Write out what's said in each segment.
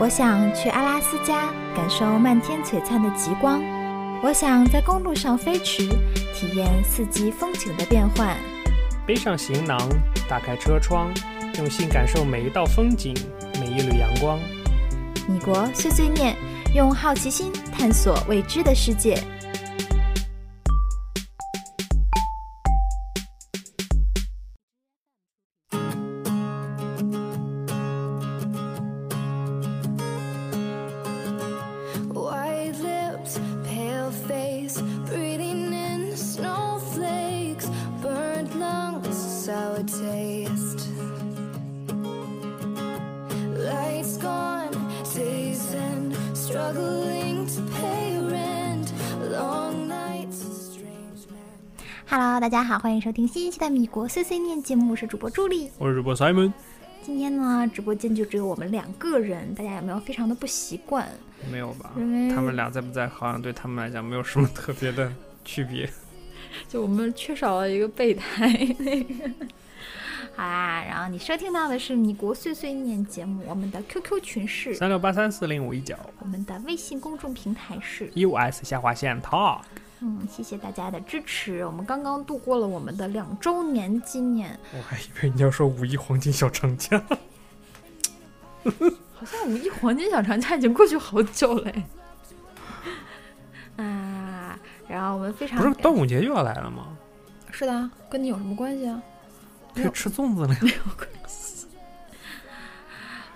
我想去阿拉斯加感受漫天璀璨的极光，我想在公路上飞驰，体验四季风景的变换。背上行囊，打开车窗，用心感受每一道风景，每一缕阳光。米国碎碎念，用好奇心探索未知的世界。大家好，欢迎收听新一期的米国碎碎念节目，我是主播助理。我是主播 Simon，今天呢，直播间就只有我们两个人，大家有没有非常的不习惯？没有吧？因为他们俩在不在，好像对他们来讲没有什么特别的区别。就我们缺少了一个备胎那个。好啦，然后你收听到的是米国碎碎念节目，我们的 QQ 群是，三六八三四零五一九我们的微信公众平台是。US 下划线 Talk。嗯，谢谢大家的支持。我们刚刚度过了我们的两周年纪念，我还以为你要说五一黄金小长假。好像五一黄金小长假已经过去好久了。啊，然后我们非常不是端午节又要来了吗？是的啊，跟你有什么关系啊？没有可以吃粽子了呀。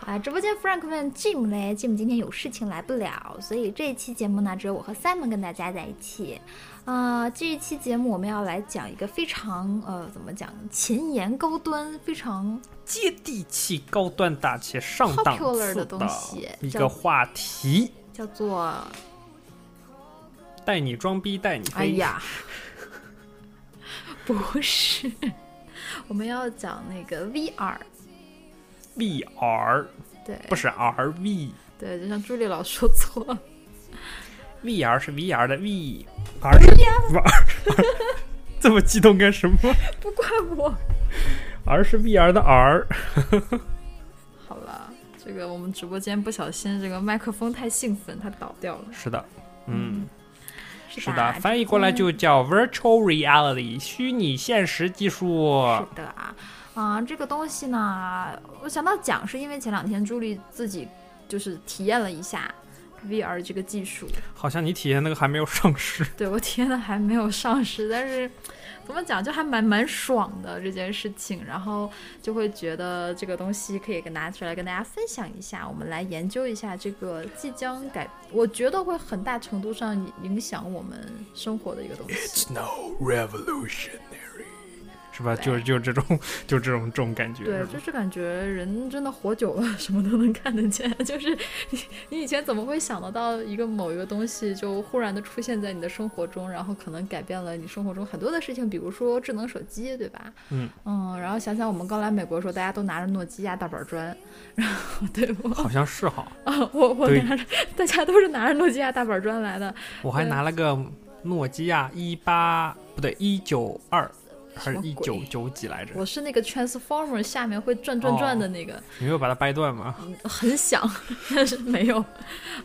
啊，直播间 Frank 问 Jim 嘞，Jim 今天有事情来不了，所以这一期节目呢，只有我和 Simon 跟大家在一起。啊、这一期节目我们要来讲一个非常呃，怎么讲，前沿高端，非常接地气、高端大气、上档次的东西一个话题，叫做，带你装逼，带你飞。哎呀，不是，我们要讲那个 VR，VR 对，不是 RV。对，就像朱莉老说错了。VR 是 VR 的 V，R 是 VR，这么激动干什么不怪我。？R 是 VR 的 R，好了，这个我们直播间不小心这个麦克风太兴奋，它倒掉了。是的，嗯，是是的，翻译过来就叫 Virtual Reality，虚拟现实技术。是的啊啊、这个东西呢，我想到讲是因为前两天朱莉自己就是体验了一下 VR 这个技术，好像你体验那个还没有上市，对我体验的还没有上市，但是怎么讲就还蛮蛮爽的这件事情，然后就会觉得这个东西可以跟拿出来跟大家分享一下，我们来研究一下这个即将改，我觉得会很大程度上影响我们生活的一个东西。It's no revolutionary，是吧？就是就是这种，就这种这种感觉。对，就是感觉人真的活久了，什么都能看得见。就是你，你以前怎么会想得到一个某一个东西就忽然的出现在你的生活中，然后可能改变了你生活中很多的事情，比如说智能手机，对吧？嗯嗯，然后想想我们刚来美国的时候，大家都拿着诺基亚大板砖，然后对我好像是哈，啊，我我拿着，大家都是拿着诺基亚大板砖来的，我还拿了个诺基亚一八不对一九二还是一九九几来着？我是那个 Transformer 下面会转转转的那个，你没有把它掰断吗？很响，但是没有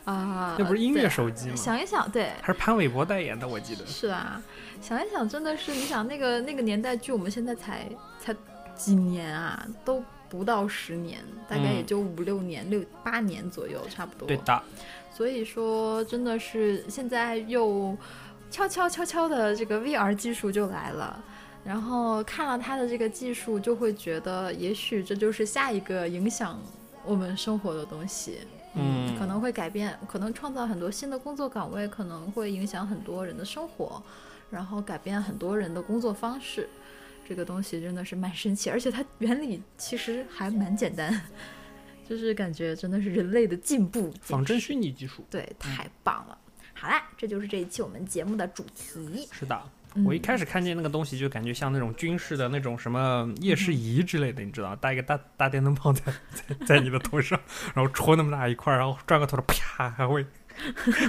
啊。那不是音乐手机吗？想一想，对，还是潘玮柏代言的，我记得。是啊，想一想，真的是，你想那个那个年代，距我们现在才才几年啊，都不到十年，大概也嗯就五六年、六八年左右，差不多。对的，所以说，真的是现在又悄悄悄悄的这个 VR 技术就来了。然后看了它的这个技术，就会觉得，也许这就是下一个影响我们生活的东西。嗯可能会改变，可能创造很多新的工作岗位，可能会影响很多人的生活，然后改变很多人的工作方式。这个东西真的是蛮神奇，而且它原理其实还蛮简单，就是感觉真的是人类的进步。仿真虚拟技术。对，太棒了。好啦，这就是这一期我们节目的主题。是的，嗯我一开始看见那个东西，就感觉像那种军事的那种什么夜视仪之类的，你知道，带一个大大电灯泡在在在你的头上，然后戳那么大一块，然后转个头的啪，还会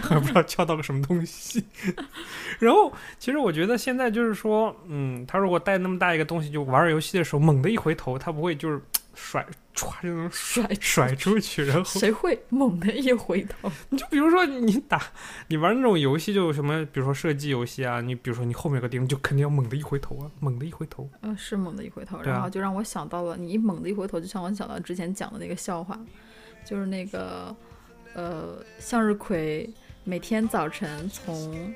还不知道敲到个什么东西。然后其实我觉得现在就是说，嗯，他如果带那么大一个东西，就玩游戏的时候，猛的一回头，他不会就是甩歘就能甩甩出去，然后谁会猛的一回头？你 就比如说你打你玩那种游戏，就什么，比如说射击游戏啊，你比如说你后面有个敌人，就肯定要猛的一回头啊，猛的一回头。嗯，是猛的一回头，然后就让我想到了你一猛的一回头，就像我想到之前讲的那个笑话，就是那个呃向日葵每天早晨从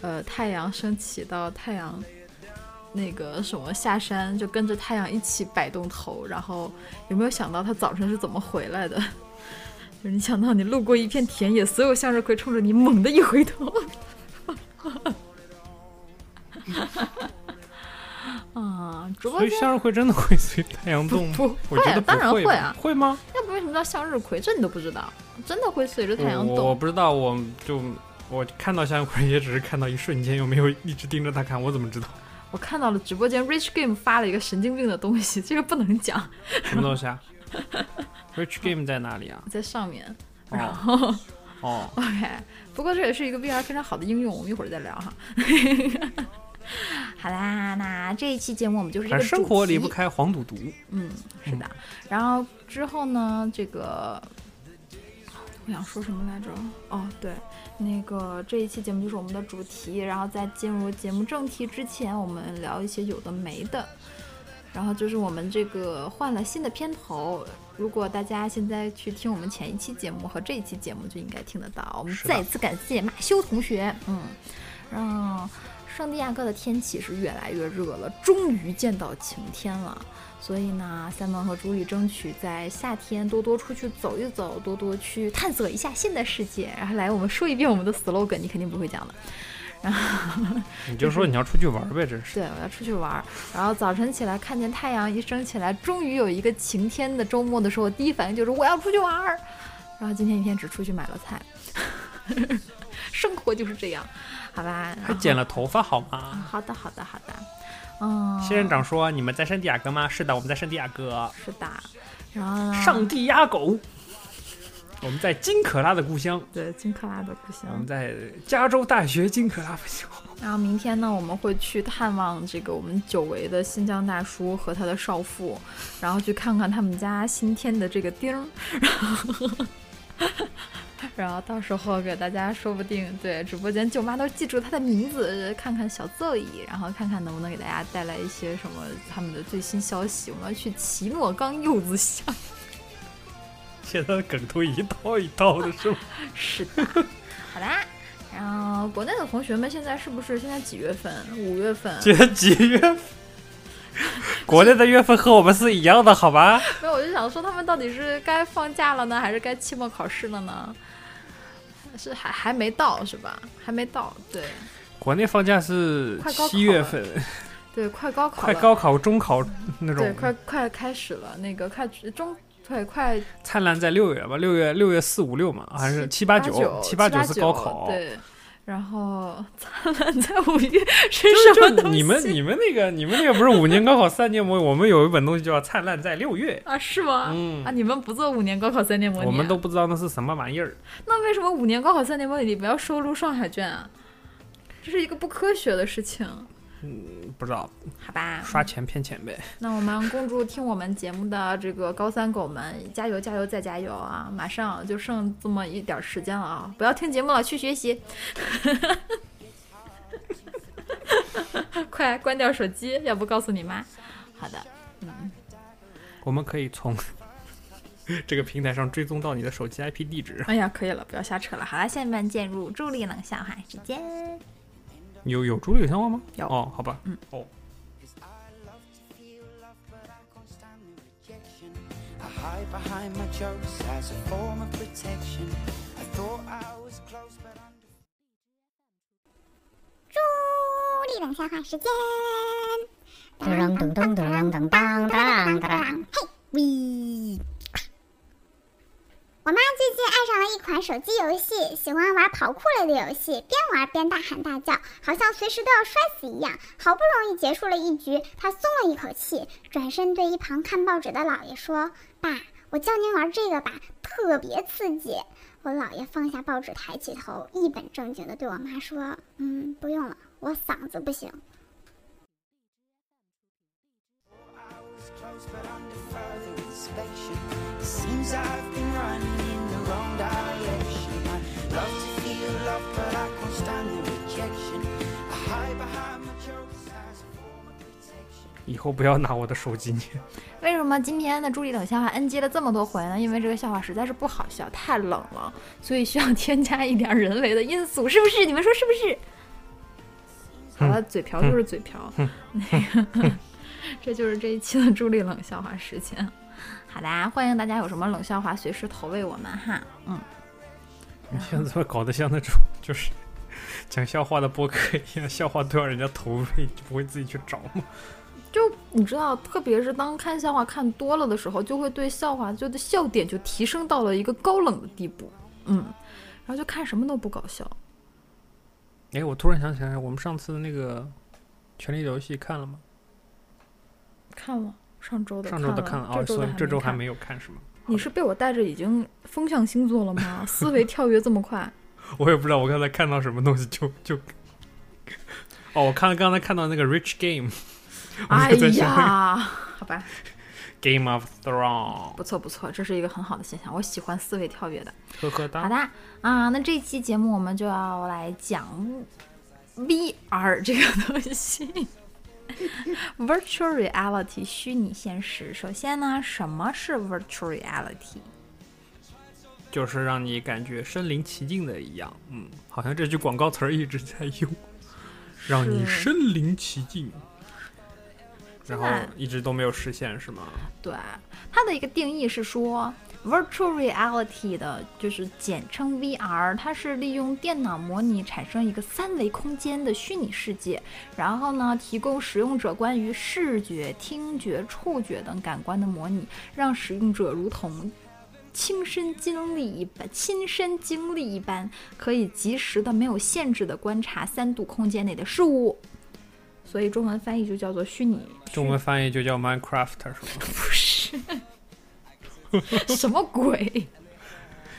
呃太阳升起到太阳那个什么下山，就跟着太阳一起摆动头，然后有没有想到它早晨是怎么回来的？就是你想到你路过一片田野，所有向日葵冲着你猛地一回头。啊，直播所以间向日葵真的会随太阳动吗？不我觉得会，不当然会啊。会吗？要不为什么叫向日葵？这你都不知道，真的会随着太阳动我。不知道，我就我看到向日葵也只是看到一瞬间，又没有一直盯着它看？我怎么知道我看到了直播间 Rich Game 发了一个神经病的东西，这个不能讲，什么东西啊？Rich Game 在哪里啊？在上面。然哦后哦，OK，不过这也是一个 VR 非常好的应用，我们一会儿再聊哈。好啦，那这一期节目我们就是这个生活离不开黄赌毒。嗯，是的。然后之后呢，这个我想说什么来着？哦，对，那个这一期节目就是我们的主题。然后在进入节目正题之前，我们聊一些有的没的。然后就是我们这个换了新的片头，如果大家现在去听我们前一期节目和这一期节目，就应该听得到。我们再次感谢马修同学，嗯，让圣地亚哥的天气是越来越热了，终于见到晴天了。所以呢，三毛和朱莉争取在夏天多多出去走一走，多多去探索一下新的世界。然后来，我们说一遍我们的 slogan，你肯定不会讲的。然后 你就说你要出去玩呗，真是。对，我要出去玩儿。然后早晨起来看见太阳一升起来，终于有一个晴天的周末的时候，第一反应就是我要出去玩儿。然后今天一天只出去买了菜，生活就是这样，好吧？还剪了。头发好啊吗？好的，好的，好的。嗯，仙人掌说：“你们在圣地亚哥吗？”是的，我们在圣地亚哥。是的。然后呢？上帝压狗。我们在金可拉的故乡，对金克拉的故乡我。们在加州大学金可拉分校。然后明天呢，我们会去探望这个我们久违的新疆大叔和他的少妇，然后去看看他们家新添的这个丁儿，然后，然后到时候给大家说不定对直播间舅妈都记住他的名字，看看小座椅，然后看看能不能给大家带来一些什么他们的最新消息。我们要去奇诺冈柚子巷，现在的梗都一套一套的，是吗？是的，好啦。然后国内的同学们现在是不是现在几月份？五月份？现在几月份？国内的月份和我们是一样的，好吧？没有，我就想说他们到底是该放假了呢，还是该期末考试了呢？是还还没到是吧？还没到，对国内放假是七月份，对，快高考，快高考、中考那种对，快快开始了，那个快中对快灿烂在六月吧，六月六月四五六嘛，还是七八九九？七八九是高考。对。然后 灿烂在五月是什么东西？你们你们那个你们那个不是五年高考三年模拟，我们有一本东西叫《灿烂在六月》。啊是吗？嗯啊，你们不做五年高考三年模拟啊？我们都不知道那是什么玩意儿。那为什么五年高考三年模拟里不要收录上海卷啊？这是一个不科学的事情，不知道好吧？刷钱骗钱呗。那我们恭祝听我们节目的这个高三狗们加油加油再加油啊！马上就剩这么一点儿时间了啊！不要听节目了，去学习。快关掉手机，要不告诉你妈。好的，嗯我们可以从这个平台上追踪到你的手机 IP 地址。哎呀，可以了，不要瞎扯了。好了，下面进入助力冷笑话时间。有有助理有相关吗？有哦，好吧。嗯哦，I hide behind my jokes as a form of protection. I thought I was close, but I'm 助力冷笑话时间。噔噔噔噔噔噔噔噔噔，嘿喂！我妈最近爱上了一款手机游戏，喜欢玩跑酷类的游戏，边玩边大喊大叫，好像随时都要摔死一样。好不容易结束了一局，她松了一口气，转身对一旁看报纸的姥爷说：“爸，我教您玩这个吧，特别刺激。”我姥爷放下报纸，抬起头，一本正经地对我妈说：“嗯，不用了，我嗓子不行。Wrong direction. I love to feel love, but I can't stand the rejection. I hide behind my jokes as a form of protection. 以后不要拿我的手机念。为什么今天的助力冷笑话 NG 了这么多回呢？因为这个笑话实在是不好笑，太冷了，所以需要添加一点人为的因素，是不是？你们说是不是？好了，嘴瓢就是嘴瓢，那个，这就是这一期的助力冷笑话时间。好的，欢迎大家有什么冷笑话随时投喂我们哈。嗯，你现在怎么搞得像那种就是 讲笑话的播客一样，笑话都要人家投喂，就不会自己去找吗？就你知道，特别是当看笑话看多了的时候，就会对笑话就的笑点就提升到了一个高冷的地步。嗯，然后就看什么都不搞笑。哎，我突然想起来，我们上次那个《权力的游戏》看了吗？看了上周的，上周的看了哦，所以这周还没有看是吗？你是被我带着已经风向星座了吗？思维跳跃这么快？我也不知道，我刚才看到什么东西就就。哦，我看刚才看到那个 Rich Game，我哎呀，好吧，Game of Thrones，不错不错，这是一个很好的现象，我喜欢思维跳跃的。呵呵哒好。的啊，那这期节目我们就要来讲 VR 这个东西 Virtual Reality 虚拟现实。首先呢，什么是 Virtual Reality？就是让你感觉身临其境的一样，嗯，好像这句广告词儿一直在用，让你身临其境，然后一直都没有实现，是吗？对，它的一个定义是说，virtual reality 的就是简称 VR，它是利用电脑模拟产生一个三维空间的虚拟世界，然后呢，提供使用者关于视觉、听觉、触觉等感官的模拟，让使用者如同。亲身经历一般，亲身经历一般，可以及时的、没有限制的观察三度空间内的事物，所以中文翻译就叫做虚拟。中文翻译就叫 Minecraft 是吗？不是，什么鬼？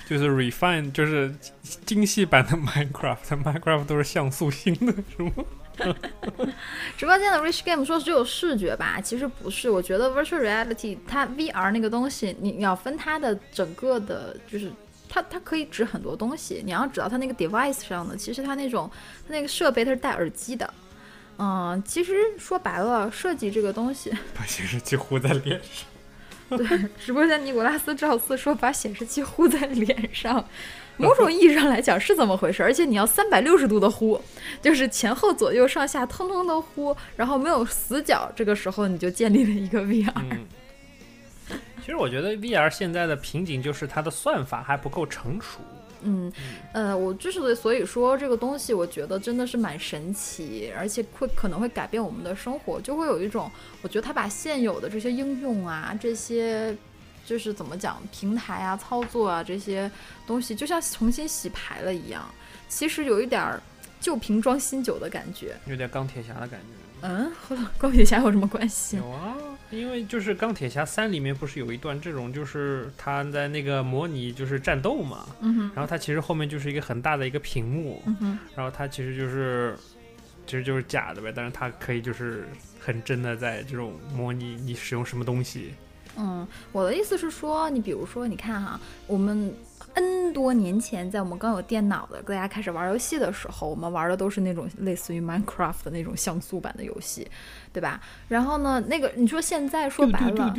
就是 refine，就是精细版的 Minecraft，Minecraft 都是像素星的，是吗？直播间的 Rich Game 说只有视觉吧，其实不是。我觉得 Virtual Reality 它 VR 那个东西，你你要分它的整个的，就是它它可以指很多东西。你要指到它那个 device 上的，其实它那种它那个设备它是戴耳机的。嗯，其实说白了，设计这个东西，把显示器糊在脸上。对，直播间尼古拉斯赵四说把显示器糊在脸上，某种意义上来讲是这么回事，而且你要三百六十度的呼，就是前后左右上下通通的呼，然后没有死角，这个时候你就建立了一个 VR。嗯，其实我觉得 VR 现在的瓶颈就是它的算法还不够成熟。嗯，呃，我之所以所以说这个东西，我觉得真的是蛮神奇，而且会可能会改变我们的生活，就会有一种，我觉得它把现有的这些应用啊，这些就是怎么讲，平台啊、操作啊这些东西，就像重新洗牌了一样，其实有一点儿旧瓶装新酒的感觉。有点钢铁侠的感觉。嗯，和 钢铁侠有什么关系？有啊，因为就是钢铁侠三里面不是有一段这种，就是他在那个模拟就是战斗嘛，嗯，然后他其实后面就是一个很大的一个屏幕，嗯，然后他其实就是其实就是假的呗，但是他可以就是很真的在这种模拟你使用什么东西。嗯，我的意思是说，你比如说，你看哈，我们 N 多年前，在我们刚有电脑的，大家开始玩游戏的时候，我们玩的都是那种类似于 Minecraft 的那种像素版的游戏，对吧？然后呢，那个你说现在说白了，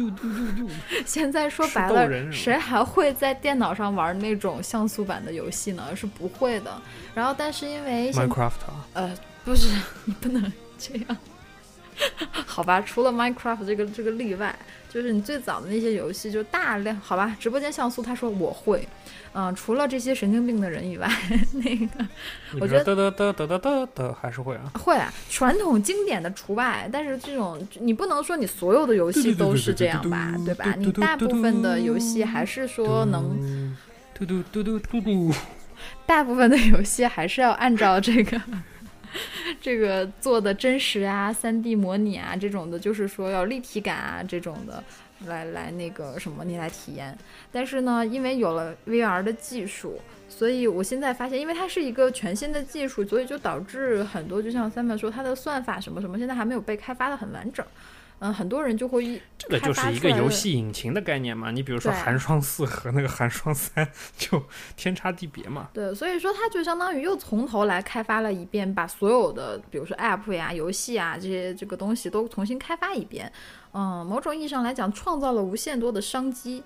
现在说白了谁还会在电脑上玩那种像素版的游戏呢？是不会的。然后，但是因为，Minecraft 啊，呃，不是，你不能这样。好吧，除了 Minecraft 这个这个例外，就是你最早的那些游戏就大量好吧，直播间像素他说我会，嗯、除了这些神经病的人以外，那个我觉比如说嘚嘚嘚嘚嘚嘚嘚还是会啊。会啊，传统经典的除外，但是这种你不能说你所有的游戏都是这样吧，对吧？你大部分的游戏还是说能，嘟嘟嘟嘟嘟嘟，大部分的游戏还是要按照这个这个做的真实啊、三 D 模拟啊这种的，就是说要立体感啊这种的，来来那个什么你来体验。但是呢，因为有了 VR 的技术，所以我现在发现，因为它是一个全新的技术，所以就导致很多，就像三本说，它的算法什么什么，现在还没有被开发的很完整。嗯、很多人就会一这个就是一个游戏引擎的概念嘛。你比如说寒霜四和那个寒霜三，就天差地别嘛。对，所以说它就相当于又从头来开发了一遍，把所有的比如说 App 呀、游戏啊这些这个东西都重新开发一遍。嗯，某种意义上来讲，创造了无限多的商机。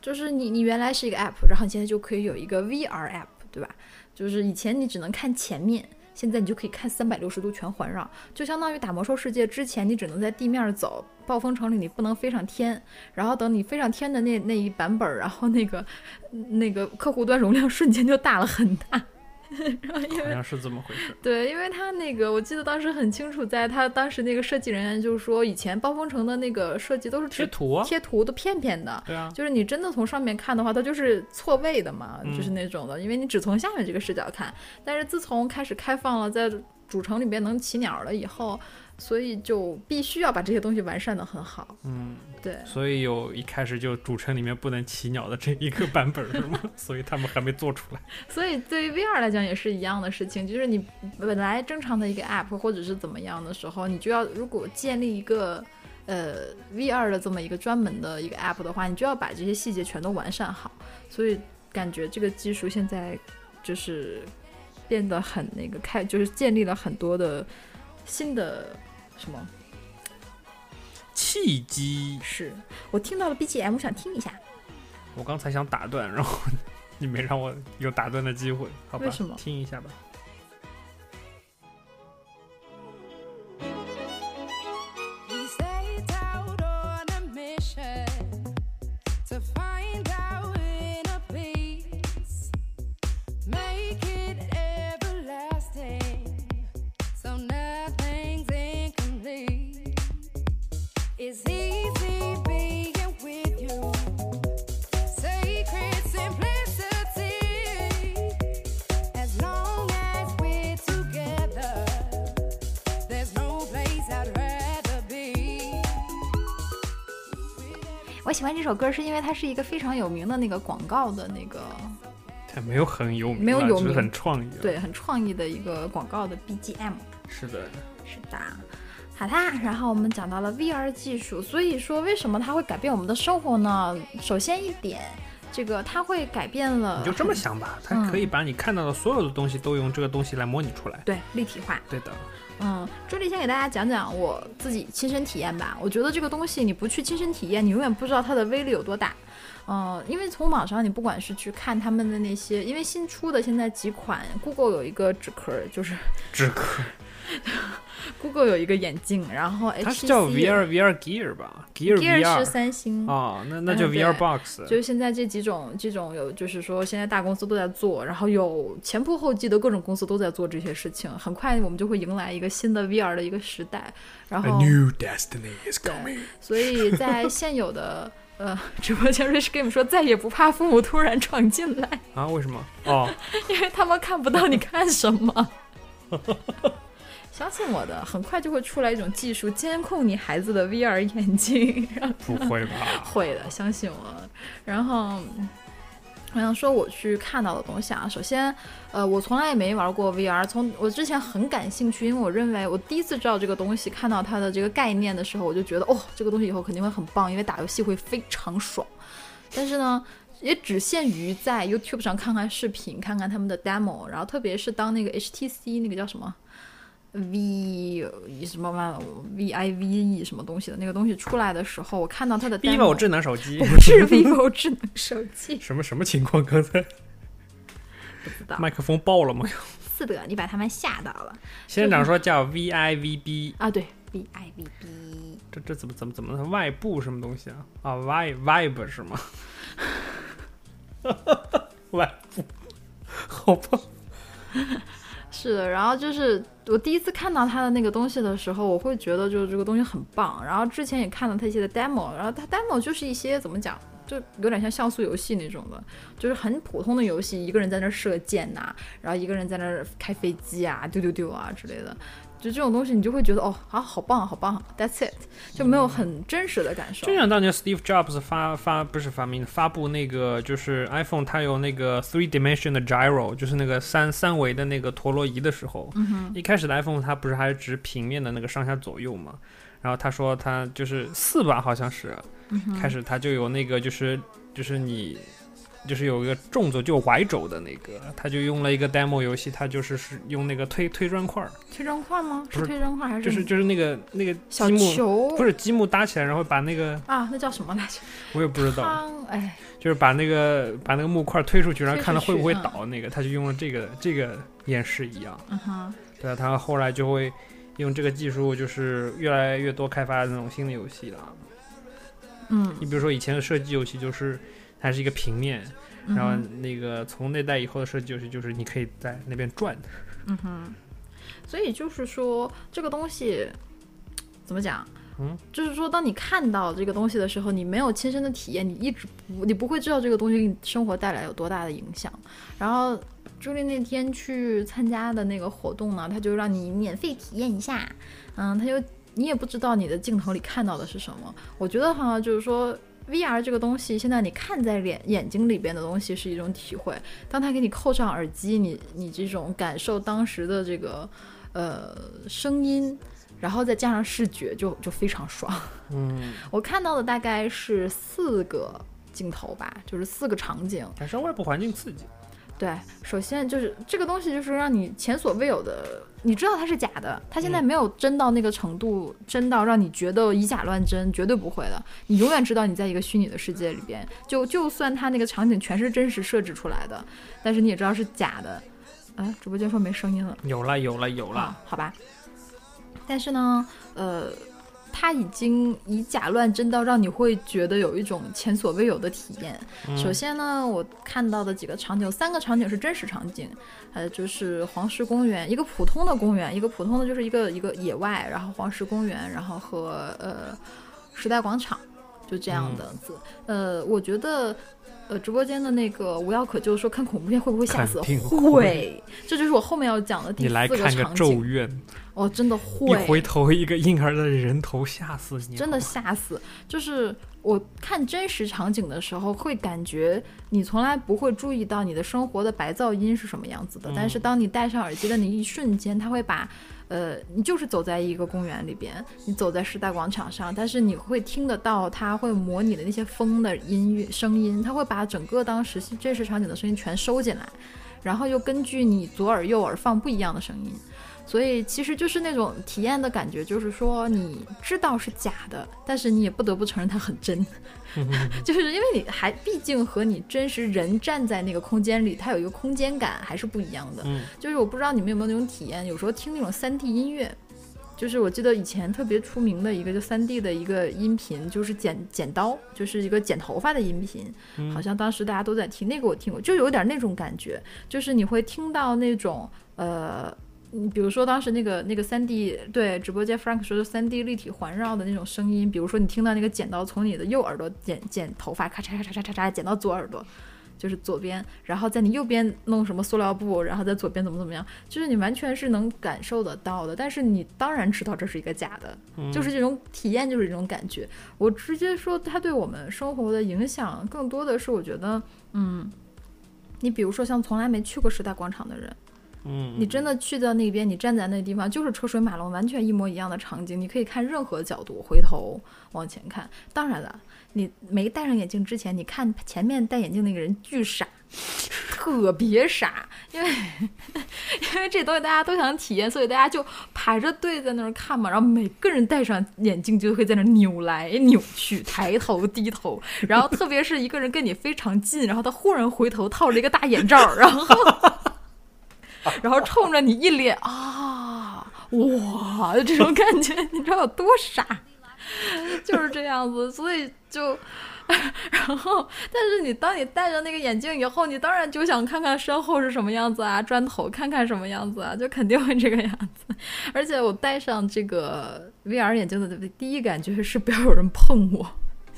就是你你原来是一个 App，然后你现在就可以有一个 VR App，对吧？就是以前你只能看前面。现在你就可以看三百六十度全环绕，就相当于打魔兽世界之前，你只能在地面走，暴风城里你不能飞上天，然后等你飞上天的那那一版本儿，然后那个那个客户端容量瞬间就大了很大。然后因为好像是这么回事。对，因为他那个我记得当时很清楚，在他当时那个设计人员就是说，以前暴风城的那个设计都是贴图啊，贴图的片片的，对啊，就是你真的从上面看的话，它就是错位的嘛，嗯就是那种的，因为你只从下面这个视角看。但是自从开始开放了，在主城里边能骑鸟了以后，所以就必须要把这些东西完善的很好。嗯，对，所以有一开始就主城里面不能骑鸟的这一个版本是吗？所以他们还没做出来。所以对于 VR 来讲也是一样的事情，就是你本来正常的一个 App 或者是怎么样的时候，你就要如果建立一个呃 VR 的这么一个专门的一个 App 的话，你就要把这些细节全都完善好。所以感觉这个技术现在就是变得很那个开，就是建立了很多的新的什么。契机，是我听到了 BGM，我想听一下。我刚才想打断，然后 你没让我有打断的机会，好吧？为什么听一下吧。喜欢这首歌是因为它是一个非常有名的那个广告的那个它没有很有名没有有名很创意。，对，很创意的一个广告的 BGM。是的，是的，好啦，然后我们讲到了 VR 技术，所以说为什么它会改变我们的生活呢？首先一点，这个它会改变了，你就这么想吧，它可以把你看到的所有的东西都用这个东西来模拟出来。对立体化。对的，嗯，这里先给大家讲讲我自己亲身体验吧。我觉得这个东西你不去亲身体验，你永远不知道它的威力有多大。嗯，因为从网上你不管是去看他们的那些，因为新出的现在几款，Google 有一个纸壳，就是纸壳 Google 有一个眼镜，然后它是叫 VR VR Gear 吧？Gear Gear 是三星哦，那那就 VR Box。就是现在这几种这种有，就是说现在大公司都在做，然后有前仆后继的各种公司都在做这些事情，很快我们就会迎来一个新的 VR 的一个时代。然 A 后，new destiny is 对 coming。所以在现有的呃直播间，Rich Game 说再也不怕父母突然闯进来，啊？为什么？哦，因为他们看不到你看什么。相信我的，很快就会出来一种技术，监控你孩子的 VR 眼镜，不会吧？会的，相信我。然后，我想说我去看到的东西啊，首先，呃，我从来也没玩过 VR，从我之前很感兴趣，因为我认为我第一次知道这个东西，看到它的这个概念的时候，我就觉得哦，这个东西以后肯定会很棒，因为打游戏会非常爽。但是呢。也只限于在 YouTube 上看看视频，看看他们的 demo，然后特别是当那个 HTC 那个叫什么 V 什么玩意儿 VIVE 什么东西的那个东西出来的时候，我看到它的 vivo 智能手机不是 vivo 智能手机，什么什么情况？刚才不知道。麦克风爆了吗？是的，你把他们吓到了仙人掌说叫 VIVB，啊！对，VIVB，这这怎么怎么怎么外部什么东西啊？啊，Vi Vibe 是吗？外部，好吧。是的。然后就是我第一次看到他的那个东西的时候，我会觉得就是这个东西很棒。然后之前也看了他一些的 demo，然后他 demo 就是一些怎么讲？就有点像像素游戏那种的，就是很普通的游戏，一个人在那射箭呐、然后一个人在那儿开飞机啊、丢丢丢啊之类的，就这种东西，你就会觉得哦，啊，好棒，好棒，That's it，就没有很真实的感受。就像当年 Steve Jobs 发发不是发明发布那个就是 iPhone，它有那个 three dimension 的 gyro，就是那个三三维的那个陀螺仪的时候，嗯，一开始的 iPhone 它不是还是只平面的那个上下左右嘛？然后他说他就是四吧，好像是嗯开始他就有那个就是就是你。就是有一个重轴，就 Y 轴的那个，他就用了一个 demo 游戏，他就是是用那个推推砖块儿，推砖块吗？不是推砖块还是就是就是那个那个小积木，球？不是积木搭起来，然后把那个啊，那叫什么来着？我也不知道，汤哎，就是把那个把那个木块推出去，然后看它会不会倒，那个他就用了这个这个演示一样。嗯哼，对啊，他后来就会用这个技术，就是越来越多开发那种新的游戏了。嗯，你比如说以前的射击游戏，就是它是一个平面，然后那个从那代以后的设计就是，就是你可以在那边转。嗯哼，所以就是说这个东西怎么讲？嗯，就是说，当你看到这个东西的时候，你没有亲身的体验，你一直不，你不会知道这个东西给你生活带来有多大的影响。然后朱莉那天去参加的那个活动呢，他就让你免费体验一下，嗯，他就你也不知道你的镜头里看到的是什么。我觉得哈，就是说 VR 这个东西，现在你看在脸眼睛里边的东西是一种体会，当他给你扣上耳机，你你这种感受当时的这个呃声音。然后再加上视觉就，就非常爽。嗯，我看到的大概是四个镜头吧，就是四个场景。感受外部环境刺激。对，首先就是这个东西，就是让你前所未有的，你知道它是假的，它现在嗯没有真到那个程度，真到让你觉得以假乱真，绝对不会的。你永远知道你在一个虚拟的世界里边，就就算它那个场景全是真实设置出来的，但是你也知道是假的。啊，直播间说没声音了。有了，有了，有了啊。，好吧。但是呢，呃，它已经以假乱真到让你会觉得有一种前所未有的体验。嗯首先呢，我看到的几个场景，三个场景是真实场景，呃，就是黄石公园，一个普通的公园，一个普通的就是一个一个野外，然后黄石公园，然后和呃时代广场，就这样的子。呃，我觉得。呃，直播间的那个无药可救说看恐怖片会不会吓死？会会，这就是我后面要讲的第你四个来看个场景。咒怨，哦，真的一回，头一个婴儿的人头，吓死你！真的吓死。就是我看真实场景的时候，会感觉你从来不会注意到你的生活的白噪音是什么样子的，但是当你戴上耳机的那一瞬间，它会把。呃，你就是走在一个公园里边，你走在时代广场上，但是你会听得到它会模拟的那些风的音乐声音，它会把整个当时真实场景的声音全收进来，然后又根据你左耳右耳放不一样的声音，所以其实就是那种体验的感觉，就是说你知道是假的，但是你也不得不承认它很真，就是因为你还毕竟和你真实人站在那个空间里，它有一个空间感还是不一样的。嗯就是我不知道你们有没有那种体验，有时候听那种三 D 音乐。就是我记得以前特别出名的一个就三 D 的一个音频，就是剪剪刀，就是一个剪头发的音频，嗯好像当时大家都在听，那个我听过，就有点那种感觉，就是你会听到那种呃，你比如说当时那个那个三 D 对直播间 Frank 说的三 D 立体环绕的那种声音，比如说你听到那个剪刀从你的右耳朵剪剪头发，咔嚓咔嚓咔嚓咔嚓剪到左耳朵。就是左边，然后在你右边弄什么塑料布，然后在左边怎么怎么样，就是你完全是能感受得到的。但是你当然知道这是一个假的，就是这种体验，就是这种感觉。我直接说，它对我们生活的影响，更多的是我觉得，嗯，你比如说像从来没去过时代广场的人，嗯，你真的去到那边，你站在那地方，就是车水马龙，完全一模一样的场景，你可以看任何角度，回头往前看。当然了，你没戴上眼镜之前，你看前面戴眼镜那个人巨傻，特别傻，因为 因为这东西大家都想体验，所以大家就排着队在那儿看嘛。然后每个人戴上眼镜就会在那扭来扭去，抬头低头。然后特别是一个人跟你非常近，然后他忽然回头套着一个大眼罩，然后然后冲着你一脸啊哇这种感觉，你知道有多傻？就是这样子，所以就。然后，但是你当你戴着那个眼镜以后，你当然就想看看身后是什么样子啊，砖头看看什么样子啊，就肯定会这个样子。而且我戴上这个 VR 眼镜的第一感觉是不要有人碰我，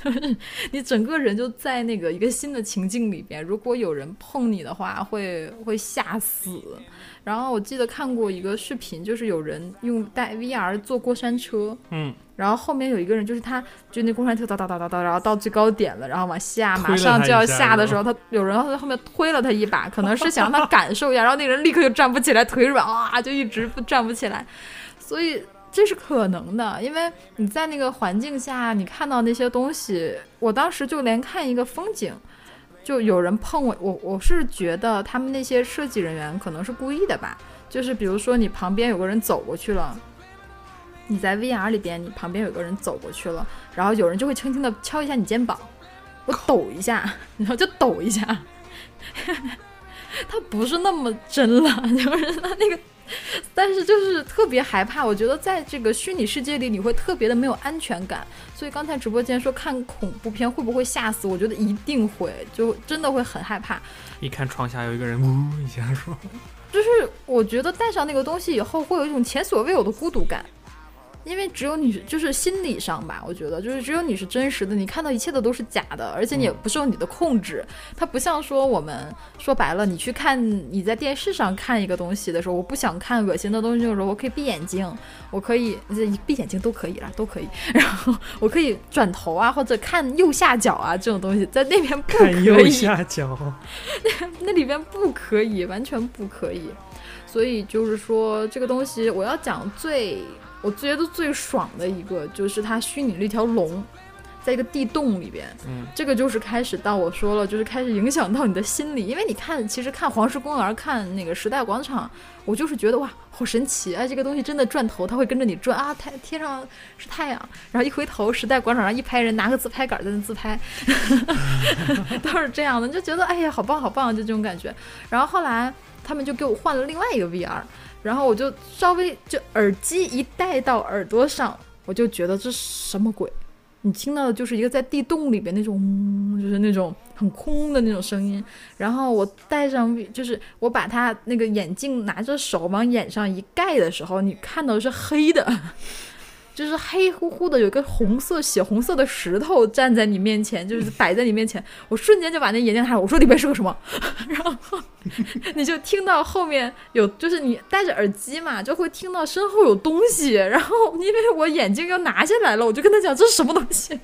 就 是你整个人就在那个一个新的情境里边，如果有人碰你的话，会会吓死。然后我记得看过一个视频，就是有人用带 VR 坐过山车，嗯，然后后面有一个人，就是他，就那过山车哒哒哒哒哒，然后到最高点了，然后往下，马上就要下的时候，他有人在后面推了他一把，可能是想让他感受一下，然后那个人立刻就站不起来，腿软啊，就一直不站不起来。所以这是可能的，因为你在那个环境下，你看到那些东西，我当时就连看一个风景，就有人碰我，我我是觉得他们那些设计人员可能是故意的吧，就是比如说你旁边有个人走过去了。你在 VR 里边，你旁边有个人走过去了，然后有人就会轻轻的敲一下你肩膀，我抖一下，然后就抖一下，它不是那么真了，就是它那个，但是就是特别害怕。我觉得在这个虚拟世界里，你会特别的没有安全感。所以刚才直播间说看恐怖片会不会吓死？我觉得一定会，就真的会很害怕。一看床下有一个人，呜一下说，就是我觉得戴上那个东西以后，会有一种前所未有的孤独感。因为只有你，就是心理上吧，我觉得就是只有你是真实的，你看到一切的都是假的，而且你也不受你的控制。它不像说我们说白了，你去看你在电视上看一个东西的时候，我不想看恶心的东西的时候，我可以闭眼睛，我可以闭眼睛都可以了，都可以。然后我可以转头啊，或者看右下角啊这种东西，在那边不可看右。下角，那那里边不可以，完全不可以。所以就是说，这个东西我要讲最，我觉得最爽的一个就是它虚拟了一条龙，在一个地洞里边。嗯，这个就是开始到我说了，就是开始影响到你的心理，因为你看，其实看黄石公园，看那个时代广场，我就是觉得哇，好神奇！啊，这个东西真的转头，它会跟着你转啊，太天上是太阳，然后一回头，时代广场上一排人拿个自拍杆在那自拍，都是这样的，就觉得哎呀，好棒好棒，就这种感觉。然后后来他们就给我换了另外一个 VR，然后我就稍微就耳机一戴到耳朵上，我就觉得这什么鬼？你听到的就是一个在地洞里边那种，就是那种很空的那种声音。然后我戴上，就是我把它那个眼镜拿着手往眼上一盖的时候，你看到的是黑的，就是黑乎乎的，有一个红色血红色的石头站在你面前，就是 摆在你面前。我瞬间就把那眼镜拿下来，我说里边是个什么？然后 你就听到后面有，就是你戴着耳机嘛，就会听到身后有东西。然后因为我眼镜要拿下来了，我就跟他讲这是什么东西。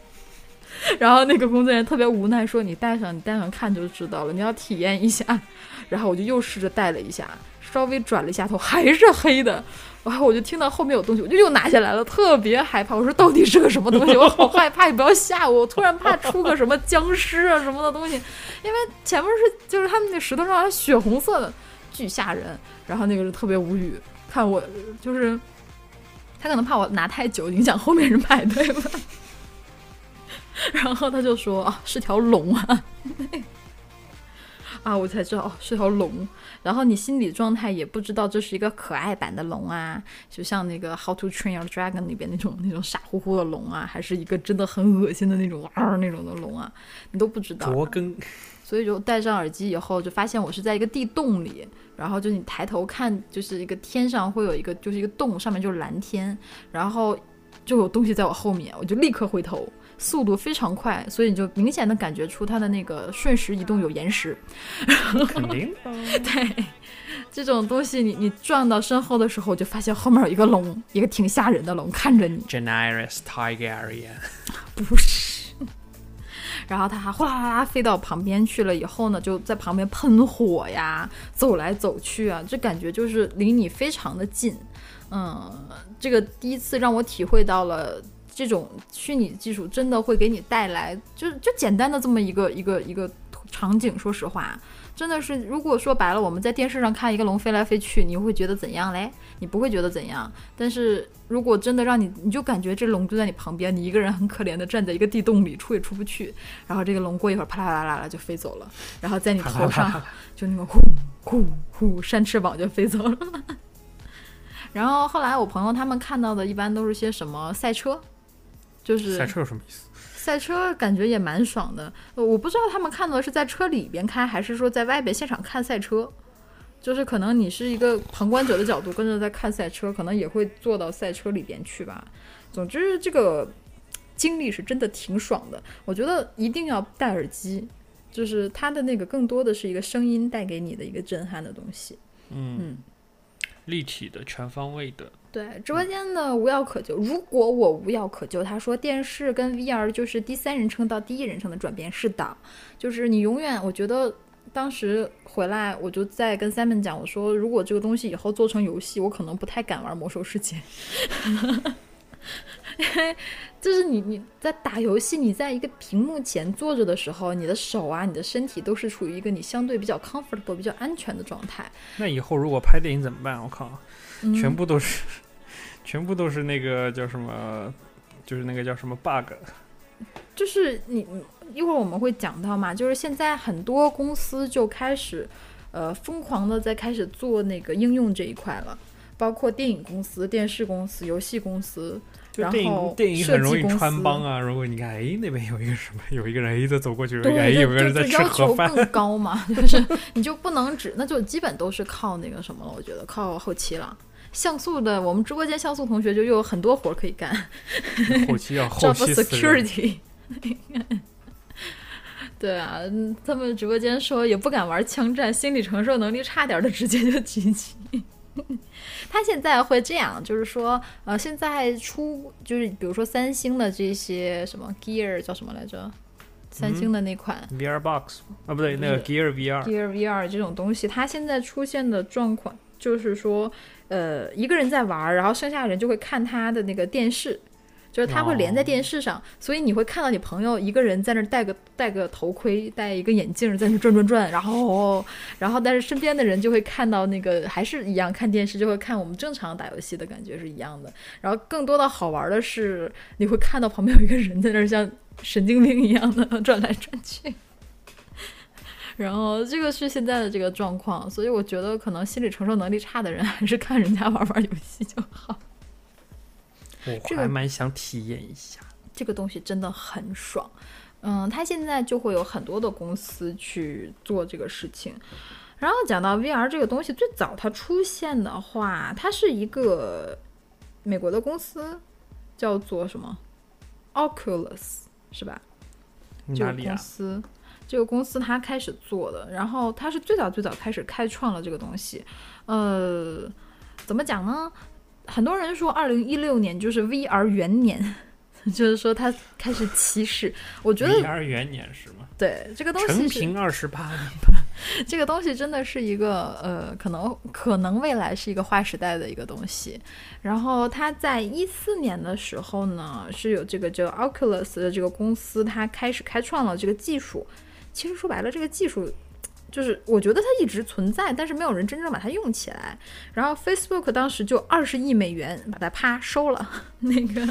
然后那个工作人员特别无奈说：“你戴上，你戴上看就知道了，你要体验一下。”然后我就又试着戴了一下，稍微转了一下头，还是黑的。然后我就听到后面有东西，我就又拿下来了，特别害怕。我说到底是个什么东西？我好害怕，你不要吓我！我突然怕出个什么僵尸啊什么的东西，因为前面是就是他们那石头上还血红色的，巨吓人。然后那个人特别无语，看我就是他可能怕我拿太久影响后面人排队吧。然后他就说啊，是条龙啊。啊，我才知道哦，是条龙。然后你心理状态也不知道这是一个可爱版的龙啊，就像那个《How to Train Your Dragon》里边那种那种傻乎乎的龙啊，还是一个真的很恶心的那种哇儿那种的龙啊，你都不知道。卓根，所以就戴上耳机以后，就发现我是在一个地洞里，然后就你抬头看，就是一个天上会有一个就是一个洞，上面就是蓝天，然后就有东西在我后面，我就立刻回头。速度非常快，所以你就明显的感觉出它的那个瞬时移动有延时。肯定。对，这种东西你你撞到身后的时候，就发现后面有一个龙，一个挺吓人的龙看着你。Daenerys Targaryen，不是。然后它还哗啦啦啦飞到旁边去了，以后呢，就在旁边喷火呀，走来走去啊，这感觉就是离你非常的近。嗯，这个第一次让我体会到了这种虚拟技术真的会给你带来，就就简单的这么一个一个一个场景。说实话，真的是，如果说白了，我们在电视上看一个龙飞来飞去，你会觉得怎样嘞？你不会觉得怎样。但是如果真的让你，你就感觉这龙就在你旁边，你一个人很可怜的站在一个地洞里，出也出不去。然后这个龙过一会儿啪啦啦啦啦就飞走了，然后在你头上就那个呼呼呼扇翅膀就飞走了。然后后来我朋友他们看到的一般都是些什么赛车，就是赛车有什么意思？赛车感觉也蛮爽的。呃我不知道他们看到的是在车里边开，还是说在外边现场看赛车。就是可能你是一个旁观者的角度跟着在看赛车，可能也会坐到赛车里边去吧。总之，这个经历是真的挺爽的。我觉得一定要戴耳机，就是它的那个更多的是一个声音带给你的一个震撼的东西。嗯嗯，立体的、全方位的。对，直播间的无药可救。如果我无药可救，他说电视跟 VR 就是第三人称到第一人称的转变。是的，就是你永远，我觉得当时回来，我就在跟 Simon 讲，我说如果这个东西以后做成游戏，我可能不太敢玩魔兽世界，因 为就是你你在打游戏，你在一个屏幕前坐着的时候，你的手啊，你的身体都是处于一个你相对比较 comfortable、比较安全的状态，那以后如果拍电影怎么办？我靠，嗯、全部都是，全部都是那个叫什么，就是那个叫什么 bug。就是你你一会儿我们会讲到嘛，就是现在很多公司就开始，呃，疯狂的在开始做那个应用这一块了，包括电影公司、电视公司、游戏公司，然就电后影电影很容易穿帮啊。如果你看，哎，那边有一个什么，有一个人哎在走过去，对，哎，就有个人在吃盒饭。求 更高嘛，就是你就不能只，那就基本都是靠那个什么了，我觉得靠后期了。像素的，我们直播间像素同学就又有很多活儿可以干后期要 后期 security。对啊，嗯他们直播间说也不敢玩枪战，心理承受能力差点儿的直接就狙击。他现在会这样，就是说，呃，现在出就是比如说三星的这些什么 Gear 叫什么来着？三星的那款、VR box 啊，不对，那个 Gear VR，Gear VR 这种东西，它现在出现的状况就是说，呃，一个人在玩，然后剩下的人就会看他的那个电视，就是它会连在电视上，所以你会看到你朋友一个人在那戴个戴个头盔，戴一个眼镜在那转转转，然后然后但是身边的人就会看到那个还是一样看电视，就会看我们正常打游戏的感觉是一样的。然后更多的好玩的是，你会看到旁边有一个人在那儿像神经病一样的 转来转去。然后这个是现在的这个状况，所以我觉得可能心理承受能力差的人还是看人家玩玩游戏就好。我还蛮想体验一下。这个东西真的很爽。嗯，它现在就会有很多的公司去做这个事情。然后讲到 VR 这个东西，最早它出现的话，它是一个美国的公司，叫做什么 Oculus 是吧？这个？公司，这个公司它开始做的，然后它是最早最早开始开创了这个东西。呃，怎么讲呢？很多人说二零一六年就是 VR 元年，就是说它开始起始。我觉得 VR 元年是吗？对这个东西是平二十八年，这个东西真的是一个呃，可能可能未来是一个划时代的一个东西。然后它在一四年的时候呢，是有这个叫 Oculus 的这个公司，它开始开创了这个技术。其实说白了，这个技术就是我觉得它一直存在，但是没有人真正把它用起来。然后 Facebook 当时就二十亿美元把它啪收了，那个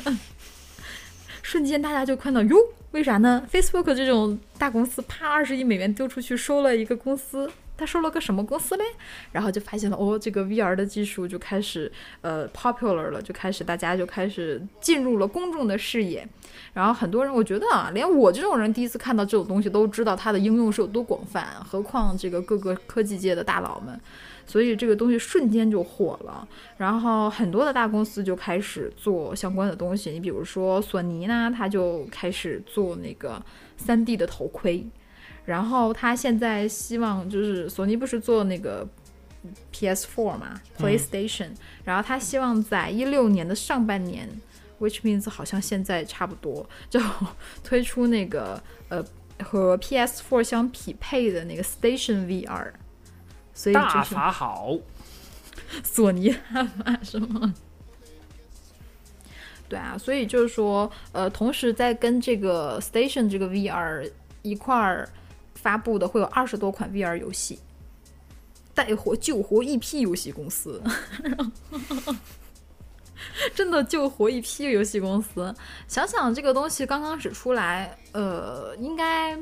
瞬间大家就看到哟，为啥呢？Facebook 这种大公司啪二十亿美元丢出去收了一个公司。他收了个什么公司嘞？然后就发现了，哦，这个 VR 的技术就开始呃 popular 了，就开始大家就开始进入了公众的视野。然后很多人，我觉得啊，连我这种人第一次看到这种东西都知道它的应用是有多广泛，何况这个各个科技界的大佬们。所以这个东西瞬间就火了，然后很多的大公司就开始做相关的东西。你比如说索尼呢，它就开始做那个 3D 的头盔，然后他现在希望就是索尼不是做那个 PS4 嘛，PlayStation，、然后他希望在一六年的上半年，which means 好像现在差不多就推出那个呃和 PS4 相匹配的那个 Station VR。所以就大是法好。索尼大法是吗？对啊，所以就是说，呃，同时在跟这个 Station 这个 VR 一块儿发布的会有二十多款 VR 游戏，带活救活一批游戏公司，真的救活一批游戏公司。想想这个东西刚刚始出来，呃，应该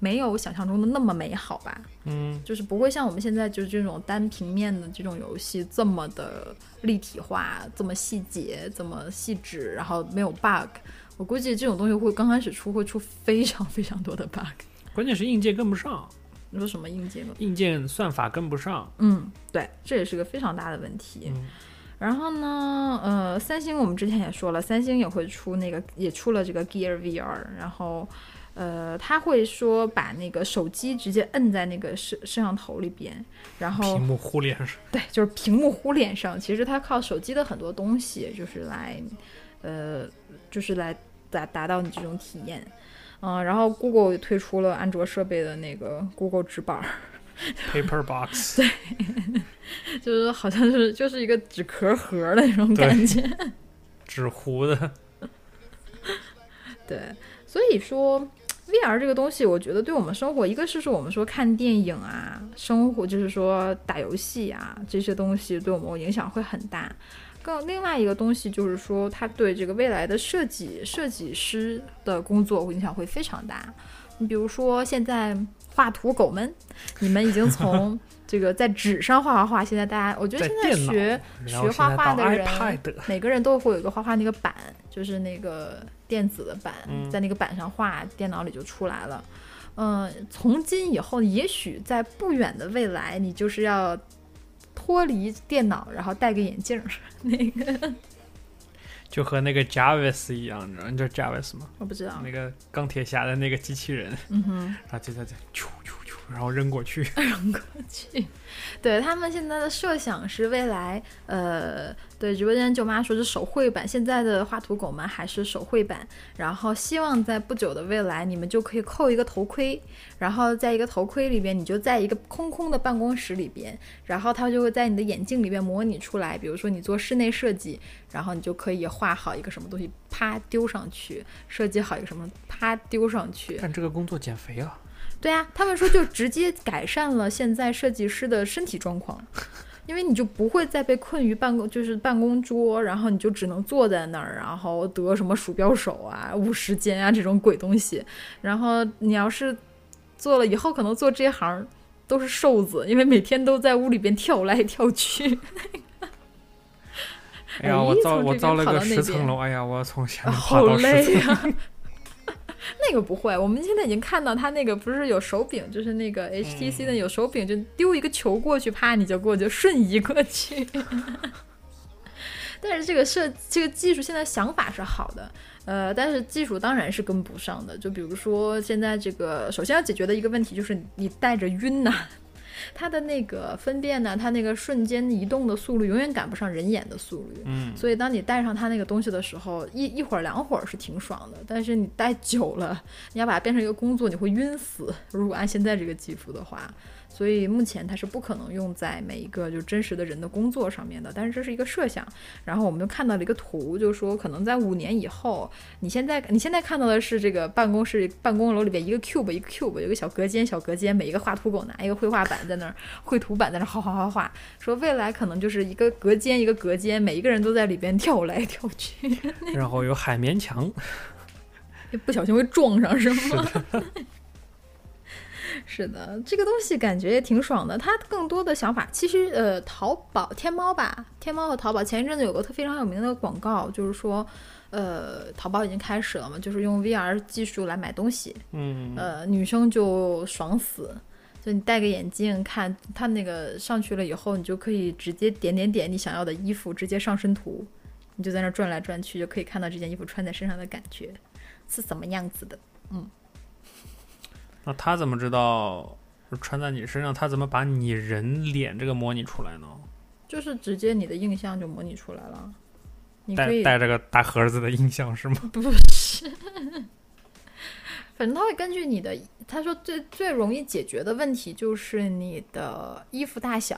没有想象中的那么美好吧？嗯，就是不会像我们现在就是这种单平面的这种游戏这么的立体化，这么细节，这么细致，然后没有 bug。我估计这种东西会刚开始出会出非常非常多的 bug。关键是硬件跟不上，你说什么硬件？硬件算法跟不上。嗯，对，这也是个非常大的问题。嗯然后呢，呃，三星我们之前也说了，三星也会出那个，也出了这个 Gear VR，然后，呃，他会说把那个手机直接摁在那个摄摄像头里边，然后屏幕糊脸上，对，就是屏幕糊脸上，其实它靠手机的很多东西，就是来，呃，就是来达达到你这种体验。嗯，然后 Google 也推出了安卓设备的那个 Google 纸板儿，Paper Box，对就是好像是就是一个纸壳盒儿的那种感觉。纸糊的，对，所以说 VR 这个东西，我觉得对我们生活，一个是说我们说看电影啊，生活就是说打游戏啊这些东西对我们影响会很大。更另外一个东西就是说，它对这个未来的设计设计师的工作影响会非常大。你比如说现在画图狗们，你们已经从 这个在纸上画画画，现在大家我觉得现在，学学画画的人每个人都会有一个画画那个板，就是那个电子的板，嗯在那个板上画，电脑里就出来了。嗯，从今以后，也许在不远的未来，你就是要脱离电脑，然后戴个眼镜儿。那个就和那个 Jarvis 一样，你知道你知道 Jarvis 吗？我不知道那，个钢铁侠的那个机器人，嗯哼，然后就在这啾啾啾，然后扔过去，扔过去。对他们现在的设想是未来，呃，对直播间舅妈说是手绘版，现在的画图狗们还是手绘版，然后希望在不久的未来，你们就可以扣一个头盔，然后在一个头盔里边，你就在一个空空的办公室里边，然后它就会在你的眼镜里边模拟出来，比如说你做室内设计，然后你就可以画好一个什么东西，啪丢上去，设计好一个什么，啪丢上去，干这个工作减肥啊，对啊，他们说就直接改善了现在设计师的身体状况，因为你就不会再被困于办公就是办公桌，然后你就只能坐在那儿，然后得什么鼠标手啊、误时间啊这种鬼东西。然后你要是做了以后，可能做这行都是瘦子，因为每天都在屋里边跳来跳去。哎呀，哎我造我造了个十层楼，哎呀，我要从下面爬好到十累层，呀、那个不会，我们现在已经看到他那个不是有手柄，就是那个 HTC 的有手柄，就丢一个球过去，啪你就过去，瞬移过去。但是这个设这个技术现在想法是好的，呃，但是技术当然是跟不上的。就比如说现在这个，首先要解决的一个问题就是你带着晕呐、它的那个分辨呢，它那个瞬间移动的速率永远赶不上人眼的速率。嗯，所以当你戴上它那个东西的时候，一一会儿两会儿是挺爽的，但是你戴久了，你要把它变成一个工作，你会晕死。如果按现在这个技术的话，所以目前它是不可能用在每一个就真实的人的工作上面的。但是这是一个设想。然后我们就看到了一个图，就是说可能在五年以后，你现在你现在看到的是这个办公室办公楼里边一个 cube 一个 cube 有一个小隔间小隔间，每一个画图狗拿一个绘画板在那儿绘图板在那儿画画画画。说未来可能就是一个隔间一个隔间，每一个人都在里边跳来跳去，然后有海绵墙，不小心会撞上是是吗？的，是的，这个东西感觉也挺爽的。它更多的想法，其实呃，淘宝、天猫吧，天猫和淘宝前一阵子有个特非常有名的广告，就是说，呃，淘宝已经开始了嘛，就是用 VR 技术来买东西，嗯，呃，女生就爽死。就你戴个眼镜看它那个上去了以后，你就可以直接点点点你想要的衣服，直接上身图，你就在那儿转来转去，就可以看到这件衣服穿在身上的感觉是怎么样子的。那他怎么知道穿在你身上？他怎么把你人脸这个模拟出来呢？就是直接你的印象就模拟出来了，你可以带带着个大盒子的印象是吗？不是，反正他会根据你的，他说最最容易解决的问题就是你的衣服大小，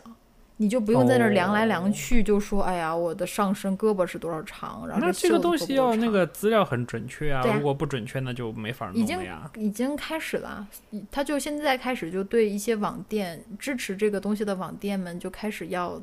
你就不用在那儿量来量去，就说哎呀我的上身胳膊是多少长，然后那这个东西要那个资料很准确啊，啊如果不准确那就没法已经弄了呀。已经开始了，他就现在开始就对一些网店支持这个东西的网店们就开始要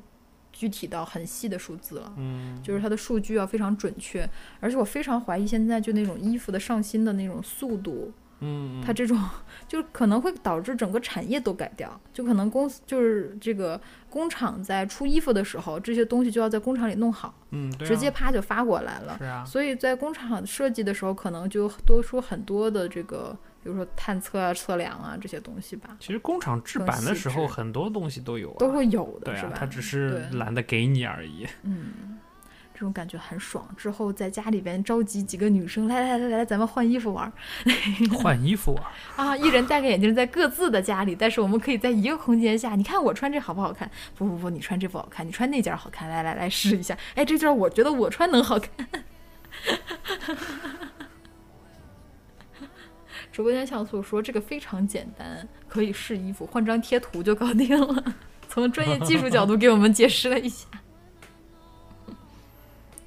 具体到很细的数字了。嗯，就是它的数据要非常准确，而且我非常怀疑现在就那种衣服的上新的那种速度，嗯，它这种就可能会导致整个产业都改掉，就可能公司就是这个工厂在出衣服的时候，这些东西就要在工厂里弄好，嗯，对啊直接啪就发过来了。是啊，所以在工厂设计的时候，可能就多出很多的这个，比如说探测啊、测量啊这些东西吧，其实工厂制版的时候很多东西都有啊，都会有的，对啊是吧？，他只是懒得给你而已。嗯，这种感觉很爽。之后在家里边召集几个女生，来来来来，咱们换衣服玩儿 换衣服啊，啊！一人戴个眼镜，在各自的家里，但是我们可以在一个空间下。你看我穿这好不好看？不不不，你穿这不好看，你穿那件好看。来来来，试一下。哎，这件我觉得我穿能好看。直播间像素说这个非常简单，可以试衣服，换张贴图就搞定了。从专业技术角度给我们解释了一下。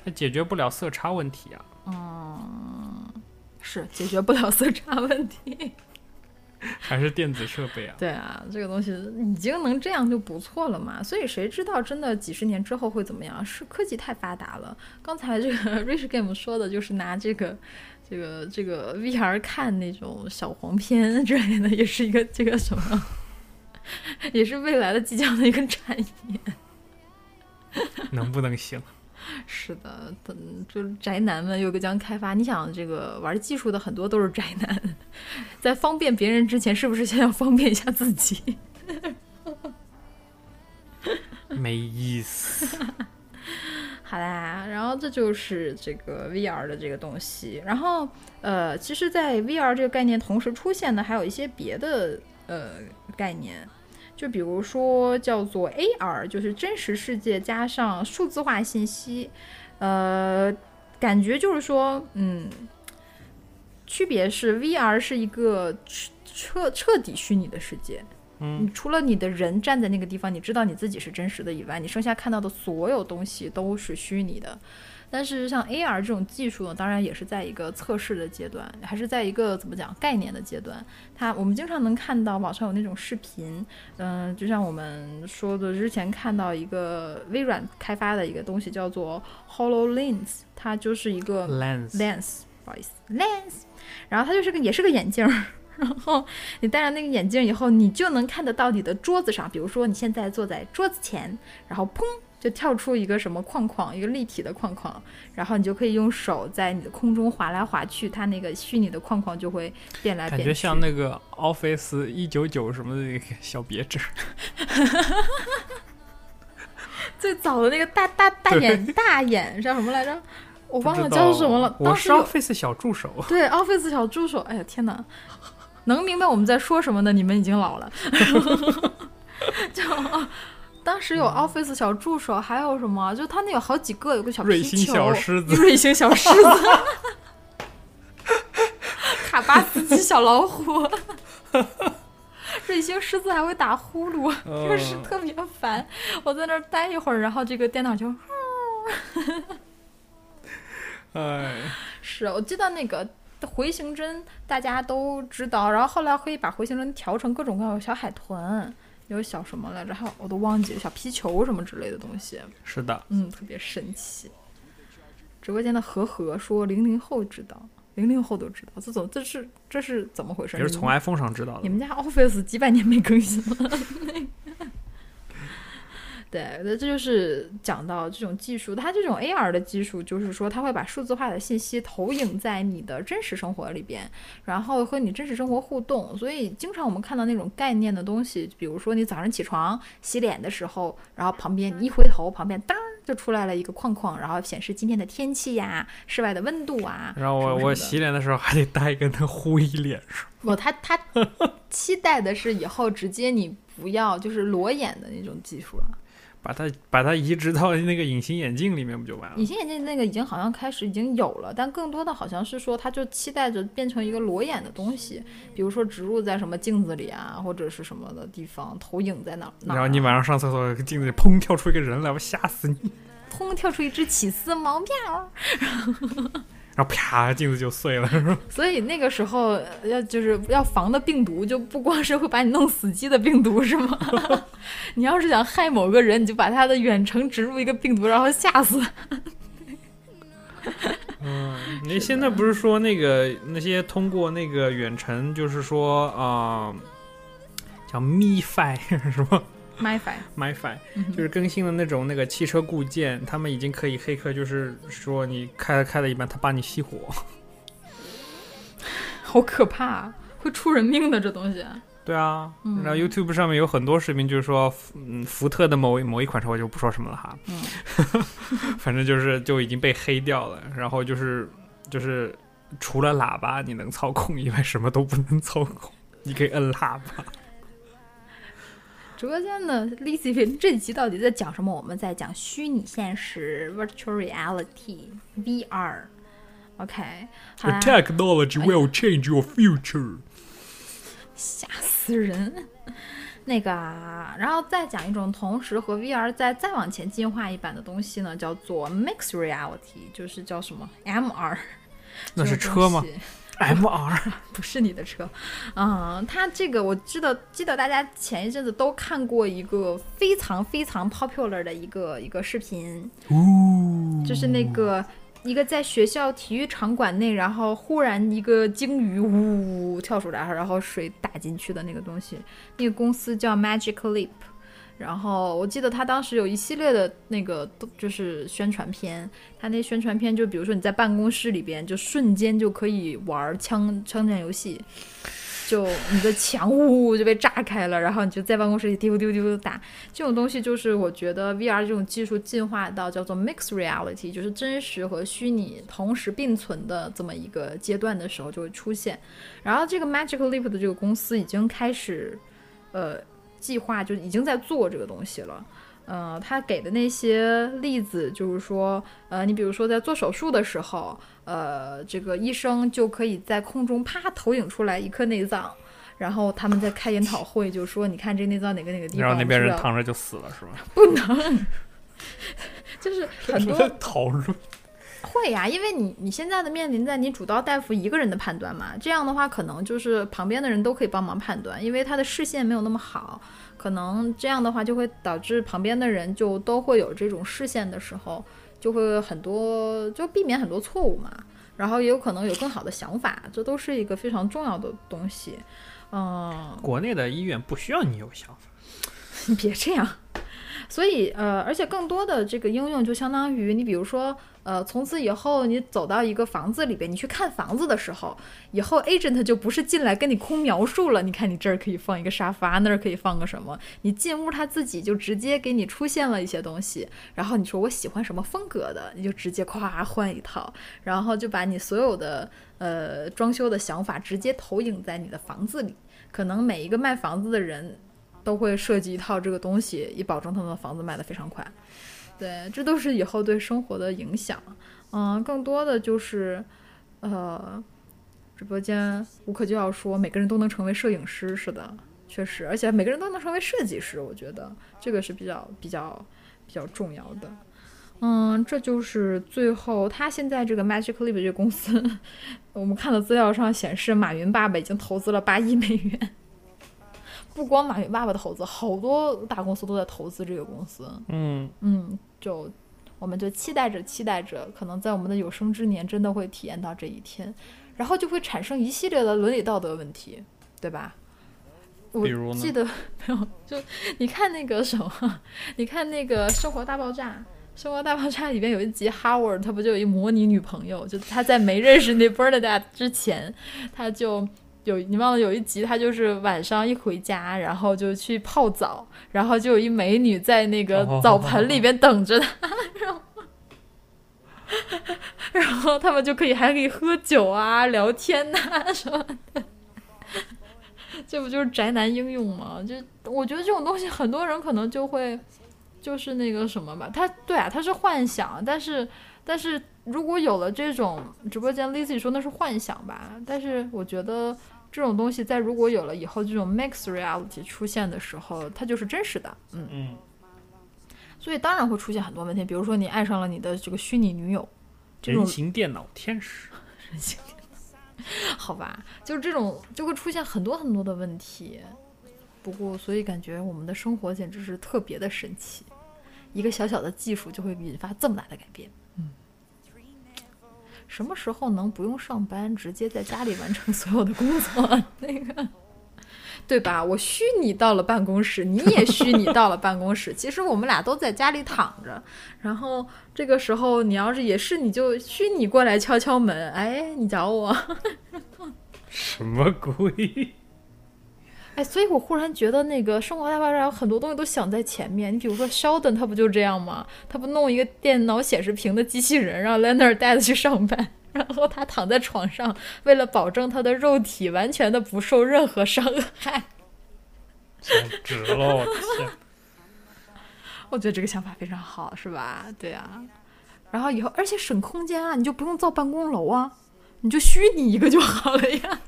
它解决不了色差问题啊。嗯是解决不了色差问题。还是电子设备啊。对啊，这个东西已经能这样就不错了嘛。所以谁知道真的几十年之后会怎么样？是科技太发达了。刚才这个 Rich Game 说的就是拿这个。这个这个 VR 看那种小黄片之类的，也是一个这个什么，也是未来的即将的一个产业。能不能行？是的，等就是宅男们又将开发。你想，这个玩技术的很多都是宅男，在方便别人之前，是不是先要方便一下自己？没意思。好啦，然后这就是这个 VR 的这个东西。然后，呃，其实，在 VR 这个概念同时出现的还有一些别的呃概念，就比如说叫做 AR，就是真实世界加上数字化信息。呃，感觉就是说，嗯，区别是 VR 是一个彻彻底虚拟的世界。嗯你除了你的人站在那个地方，你知道你自己是真实的以外，你剩下看到的所有东西都是虚拟的。但是像 AR 这种技术呢，当然也是在一个测试的阶段，还是在一个怎么讲概念的阶段。它我们经常能看到网上有那种视频，嗯、就像我们说的，之前看到一个微软开发的一个东西叫做 HoloLens，它就是一个 Lens，lens，不好意思，lens，然后它就是个也是个眼镜儿，然后你戴上那个眼镜以后，你就能看得到你的桌子上，比如说你现在坐在桌子前，然后砰就跳出一个什么框框，一个立体的框框，然后你就可以用手在你的空中划来划去，它那个虚拟的框框就会变来变去，感觉像那个 Office 一九九什么的那个 小别致。最早的那个大大大眼大眼叫什么来着？我忘了叫什么了。我是当时 Office 小助手。对 Office 小助手，哎呀天哪，能明白我们在说什么的，你们已经老了。就当时有 Office 小助手，还有什么？就他那有好几个，有个小瑞星，小狮子瑞星小狮子，卡巴斯基小老虎。瑞星狮子还会打呼噜，就是嗯特别烦。我在那儿待一会儿，然后这个电脑就 哎，是我记得那个回形针大家都知道，然后后来可以把回形针调成各种各样的小海豚，有小什么来着，还有我都忘记了，小皮球什么之类的东西，是的，嗯，特别神奇。直播间的和和说零零后知道，零零后都知道，这种这是这是怎么回事？也是从 iPhone 上知道的。你们家 Office 几百年没更新了。对，那这就是讲到这种技术，它这种 AR 的技术，就是说它会把数字化的信息投影在你的真实生活里边，然后和你真实生活互动。所以经常我们看到那种概念的东西，比如说你早上起床洗脸的时候，然后旁边你一回头，旁边当就出来了一个框框，然后显示今天的天气呀、室外的温度啊。然后我我洗脸的时候还得带一个那呼一脸上。不，他他 期待的是以后直接你不要就是裸眼的那种技术了。把它把它移植到那个隐形眼镜里面不就完了隐？形眼镜那个已经好像开始已经有了，但更多的好像是说，他就期待着变成一个裸眼的东西，比如说植入在什么镜子里啊，或者是什么的地方，投影在哪儿。然后你晚上上厕所，镜子里砰跳出一个人来，我吓死你！砰跳出一只起司猫喵，然后啪，镜子就碎了，是吧？所以那个时候呃要就是要防的病毒，就不光是会把你弄死机的病毒，是吗？你要是想害某个人，你就把他的远程植入一个病毒，然后吓死。嗯，你现在不是说那个那些通过那个远程，就是说啊、叫 MiFi 是吧哼就是更新的那种那个汽车固件，他们已经可以黑客，就是说你开了开了一半，他把你熄火。好可怕、啊，会出人命的这东西。对啊，嗯然后 YouTube 上面有很多视频，就是说，嗯，福特的某一某一款车，我就不说什么了哈，嗯 反正就是就已经被黑掉了，然后就是就是除了喇叭你能操控以外，什么都不能操控，你可以摁喇叭。直播间的 Lizzy 这集到底在讲什么？我们在讲虚拟现实 （Virtual Reality，VR）。OK，好 The 啦 technology will change your future。吓死人。那个啊，然后再讲一种同时和 VR 再再往前进化一版的东西呢，叫做 Mixed Reality，就是叫什么 MR。那是车吗？？MR 不是你的车，嗯，它这个我记得记得大家前一阵子都看过一个非常非常 popular 的一个一个视频，呜，就是那个一个在学校体育场馆内，然后忽然一个鲸鱼呜跳出来，然后水打进去的那个东西。那个公司叫 Magic Leap，然后我记得他当时有一系列的那个就是宣传片，他那宣传片就比如说你在办公室里边就瞬间就可以玩枪枪战游戏。就你的墙呜就被炸开了，然后你就在办公室里丢丢丢打，这种东西就是我觉得 VR 这种技术进化到叫做 mixed reality，就是真实和虚拟同时并存的这么一个阶段的时候就会出现。然后这个 Magic Leap 的这个公司已经开始，呃，计划就已经在做这个东西了。呃，他给的那些例子就是说，呃，你比如说在做手术的时候，呃，这个医生就可以在空中啪投影出来一颗内脏，然后他们在开研讨会就说，你看这内脏哪个哪个地方，然后那边人躺着就死了是吧？不能，就是很多 讨论会呀、因为你你现在的面临在你主刀大夫一个人的判断嘛，这样的话可能就是旁边的人都可以帮忙判断，因为他的视线没有那么好，可能这样的话就会导致旁边的人就都会有这种视线的时候，就会很多就避免很多错误嘛，然后也有可能有更好的想法，这都是一个非常重要的东西。嗯，国内的医院不需要你有想法，你 别这样。所以呃，而且更多的这个应用就相当于你比如说呃，从此以后你走到一个房子里边，你去看房子的时候，以后 agent 就不是进来跟你空描述了。你看你这儿可以放一个沙发，那儿可以放个什么？你进屋他自己就直接给你出现了一些东西，然后你说我喜欢什么风格的，你就直接咵换一套，然后就把你所有的呃装修的想法直接投影在你的房子里。可能每一个卖房子的人都会设计一套这个东西，以保证他们的房子卖得非常快。对，这都是以后对生活的影响。嗯，更多的就是，呃，直播间无可救药说每个人都能成为摄影师，是的，确实，而且每个人都能成为设计师，我觉得这个是比较比较比较重要的。嗯，这就是最后他现在这个 Magic Leap 这个公司，我们看的资料上显示，马云爸爸已经投资了八亿美元。不光马云爸爸的投资，好多大公司都在投资这个公司。嗯，嗯，就我们就期待着，期待着，可能在我们的有生之年真的会体验到这一天，然后就会产生一系列的伦理道德问题，对吧？我记得没有，就你看那个什么，你看那个《生活大爆炸》。《生活大爆炸》里边有一集，Howard 他不就有一模拟女朋友？就他在没认识那 Bernadette 之前，他就有你忘了有一集，他就是晚上一回家，然后就去泡澡，然后就有一美女在那个哦澡盆里边等着他，然后然后他们就可以还可以喝酒啊、聊天呐、什么的。这不就是宅男应用吗？就我觉得这种东西，很多人可能就会就是那个什么吧，他对啊，他是幻想，但是但是如果有了这种直播间，Lizzy 说那是幻想吧，但是我觉得这种东西在如果有了以后这种 mixed reality 出现的时候，它就是真实的，嗯，嗯，所以当然会出现很多问题，比如说你爱上了你的这个虚拟女友，这种人形电脑天使，人形电脑好吧，就是这种就会出现很多很多的问题。不过，所以感觉我们的生活简直是特别的神奇，一个小小的技术就会引发这么大的改变。嗯，什么时候能不用上班，直接在家里完成所有的工作？那个，对吧？我虚拟到了办公室，你也虚拟到了办公室。其实我们俩都在家里躺着，然后这个时候你要是也是，你就虚拟过来敲敲门，哎，你找我。什么鬼？哎，所以我忽然觉得那个《生活大爆炸》有很多东西都想在前面。你比如说 Sheldon，他不就这样吗？他不弄一个电脑显示屏的机器人，让 Leonard 带他去上班，然后他躺在床上，为了保证他的肉体完全的不受任何伤害。简直了，我天！我觉得这个想法非常好，是吧？对啊。然后以后而且省空间啊，你就不用造办公楼啊，你就虚拟一个就好了呀，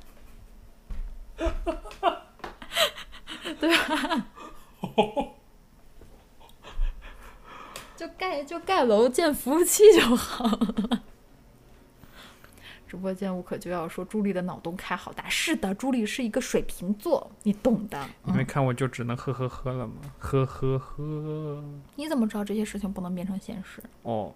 对吧？就盖就盖楼建服务器就好了。直播间无可救药说朱莉的脑洞开好大，是的，朱莉是一个水瓶座，你懂的。你没看我就只能呵呵呵了吗？呵呵呵。你怎么知道这些事情不能变成现实？哦，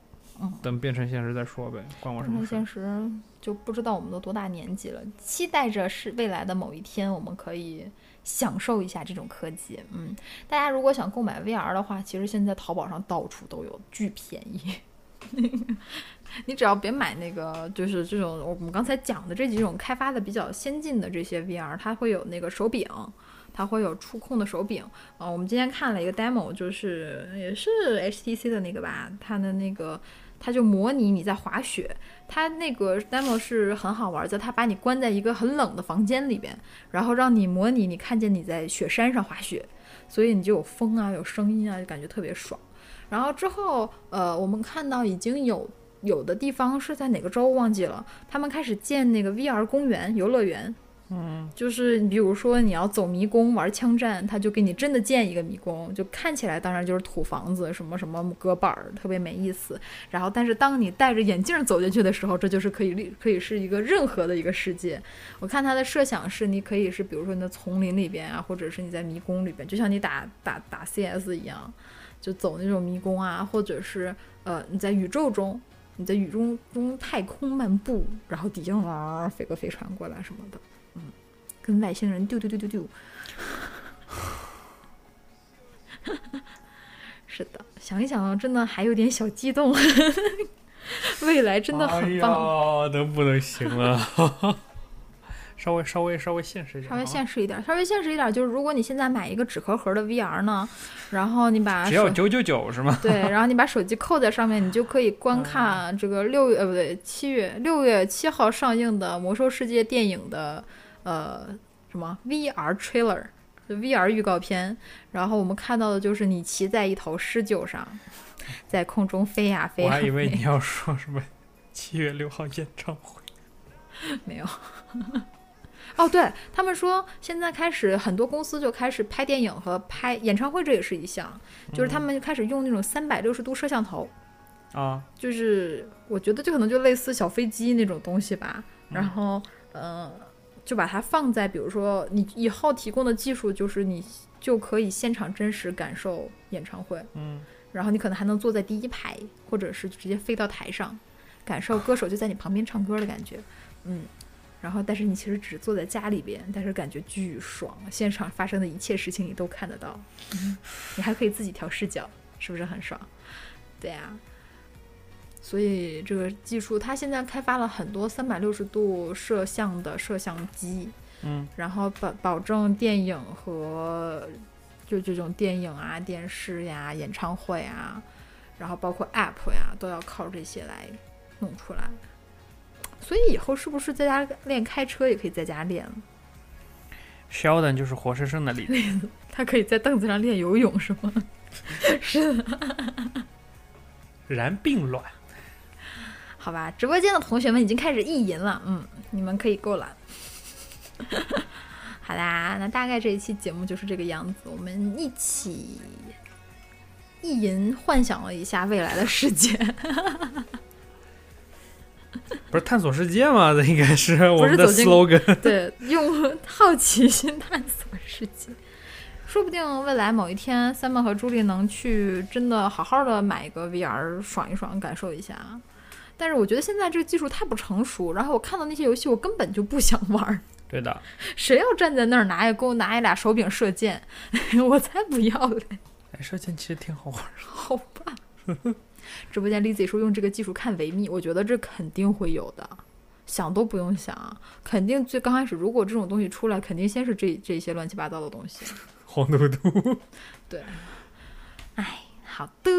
等变成现实再说呗，关我什么事？变成现实就不知道我们都多大年纪了，期待着是未来的某一天，我们可以享受一下这种科技。嗯，大家如果想购买 VR 的话，其实现在淘宝上到处都有，巨便宜。你只要别买那个，就是这种我们刚才讲的这几种开发的比较先进的这些 VR，它会有那个手柄，它会有触控的手柄。啊、我们今天看了一个 demo，就是也是 HTC 的那个吧，它的那个它就模拟你在滑雪，它那个 demo 是很好玩，的它把你关在一个很冷的房间里边，然后让你模拟你看见你在雪山上滑雪，所以你就有风啊，有声音啊，就感觉特别爽。然后之后，呃，我们看到已经有有的地方是在哪个州忘记了，他们开始建那个 VR 公园、游乐园。嗯，就是你比如说你要走迷宫玩枪战，他就给你真的建一个迷宫，就看起来当然就是土房子，什么什么隔板儿，特别没意思。然后，但是当你戴着眼镜走进去的时候，这就是可以立可以是一个任何的一个世界。我看他的设想是，你可以是比如说你在丛林里边啊，或者是你在迷宫里边，就像你打打打 CS 一样。就走那种迷宫啊，或者是呃你在宇宙中，你在宇宙中太空漫步，然后底下哇飞个飞船过来什么的，跟外星人丢丢丢丢丢。是的，想一想，真的还有点小激动。未来真的很棒，哎，能不能行了？稍微稍微稍微现实一点，稍微现实一点，稍微现实一点，就是如果你现在买一个纸壳盒的 VR 呢，然后你把只要九九九是吗？对，然后你把手机扣在上面，你就可以观看这个六月呃不对七月六月七号上映的《魔兽世界》电影的呃什么 VR trailer，就 VR 预告片。然后我们看到的就是你骑在一头狮鹫上，在空中飞呀飞呀我还以为你要说什么七月六号演唱会。没有。哦，对他们说，现在开始很多公司就开始拍电影和拍演唱会，这也是一项，就是他们就开始用那种三百六十度摄像头，啊，就是我觉得就可能就类似小飞机那种东西吧。然后，呃，就把它放在，比如说你以后提供的技术，就是你就可以现场真实感受演唱会，嗯，然后你可能还能坐在第一排，或者是直接飞到台上，感受歌手就在你旁边唱歌的感觉，嗯。然后，但是你其实只坐在家里边，但是感觉巨爽，现场发生的一切事情你都看得到，嗯、你还可以自己调视角，是不是很爽？对呀、所以这个技术，它现在开发了很多三百六十度摄像的摄像机，嗯，然后保保证电影和就这种电影啊、电视呀、演唱会啊，然后包括 App 呀，都要靠这些来弄出来。所以以后是不是在家练开车也可以在家练？Sheldon 就是活生生的例子。他可以在凳子上练游泳是吗？是的，然并卵，好吧。直播间的同学们已经开始意淫了，嗯，你们可以够了。好啦，那大概这一期节目就是这个样子，我们一起意淫幻想了一下未来的世界。不是探索世界吗？这应该是我们的 slogan。对，用好奇心探索世界。说不定未来某一天，Simon 和朱莉能去真的好好的买一个 VR 爽一爽，感受一下。但是我觉得现在这个技术太不成熟，然后我看到那些游戏，我根本就不想玩儿。对的，谁要站在那儿拿一给我拿一俩手柄射箭，我才不要嘞！哎，射箭其实挺好玩的。好吧。直播间 Lizzy 说用这个技术看维密，我觉得这肯定会有的，想都不用想，肯定最刚开始如果这种东西出来，肯定先是这这些乱七八糟的东西。黄嘟嘟，对，哎，好的，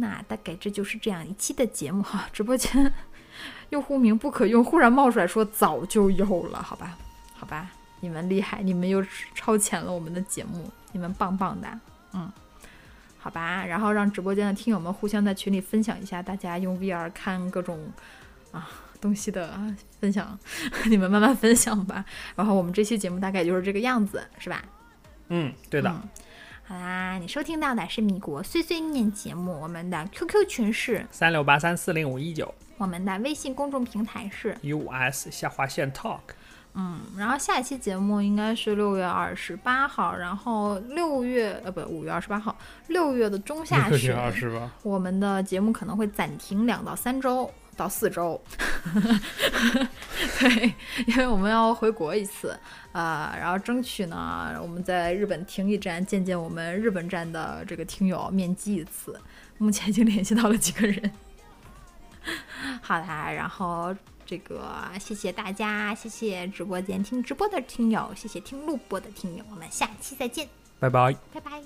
那大概这就是这样一期的节目哈。直播间用户名不可用，忽然冒出来说早就有了，好吧，好吧，你们厉害，你们又超前了我们的节目，你们棒棒的，嗯。好吧，然后让直播间的听友们互相在群里分享一下，大家用 VR 看各种啊东西的分享，你们慢慢分享吧。然后我们这期节目大概就是这个样子，是吧？嗯，对的，嗯好啦，你收听到的是米国碎碎念节目，我们的 QQ 群是，三六八三四零五一九。我们的微信公众平台是，US 下划线 Talk，嗯，然后下一期节目应该是六月二十八号，然后六月呃不五月二十八号，六月的中下六旬。我们的节目可能会暂停两到三周到四周，对，因为我们要回国一次，啊、然后争取呢，我们在日本停一站，见见我们日本站的这个听友面基一次。目前已经联系到了几个人。好啦，然后这个谢谢大家，谢谢直播间听直播的听友，谢谢听录播的听友，我们下期再见，拜拜。拜拜。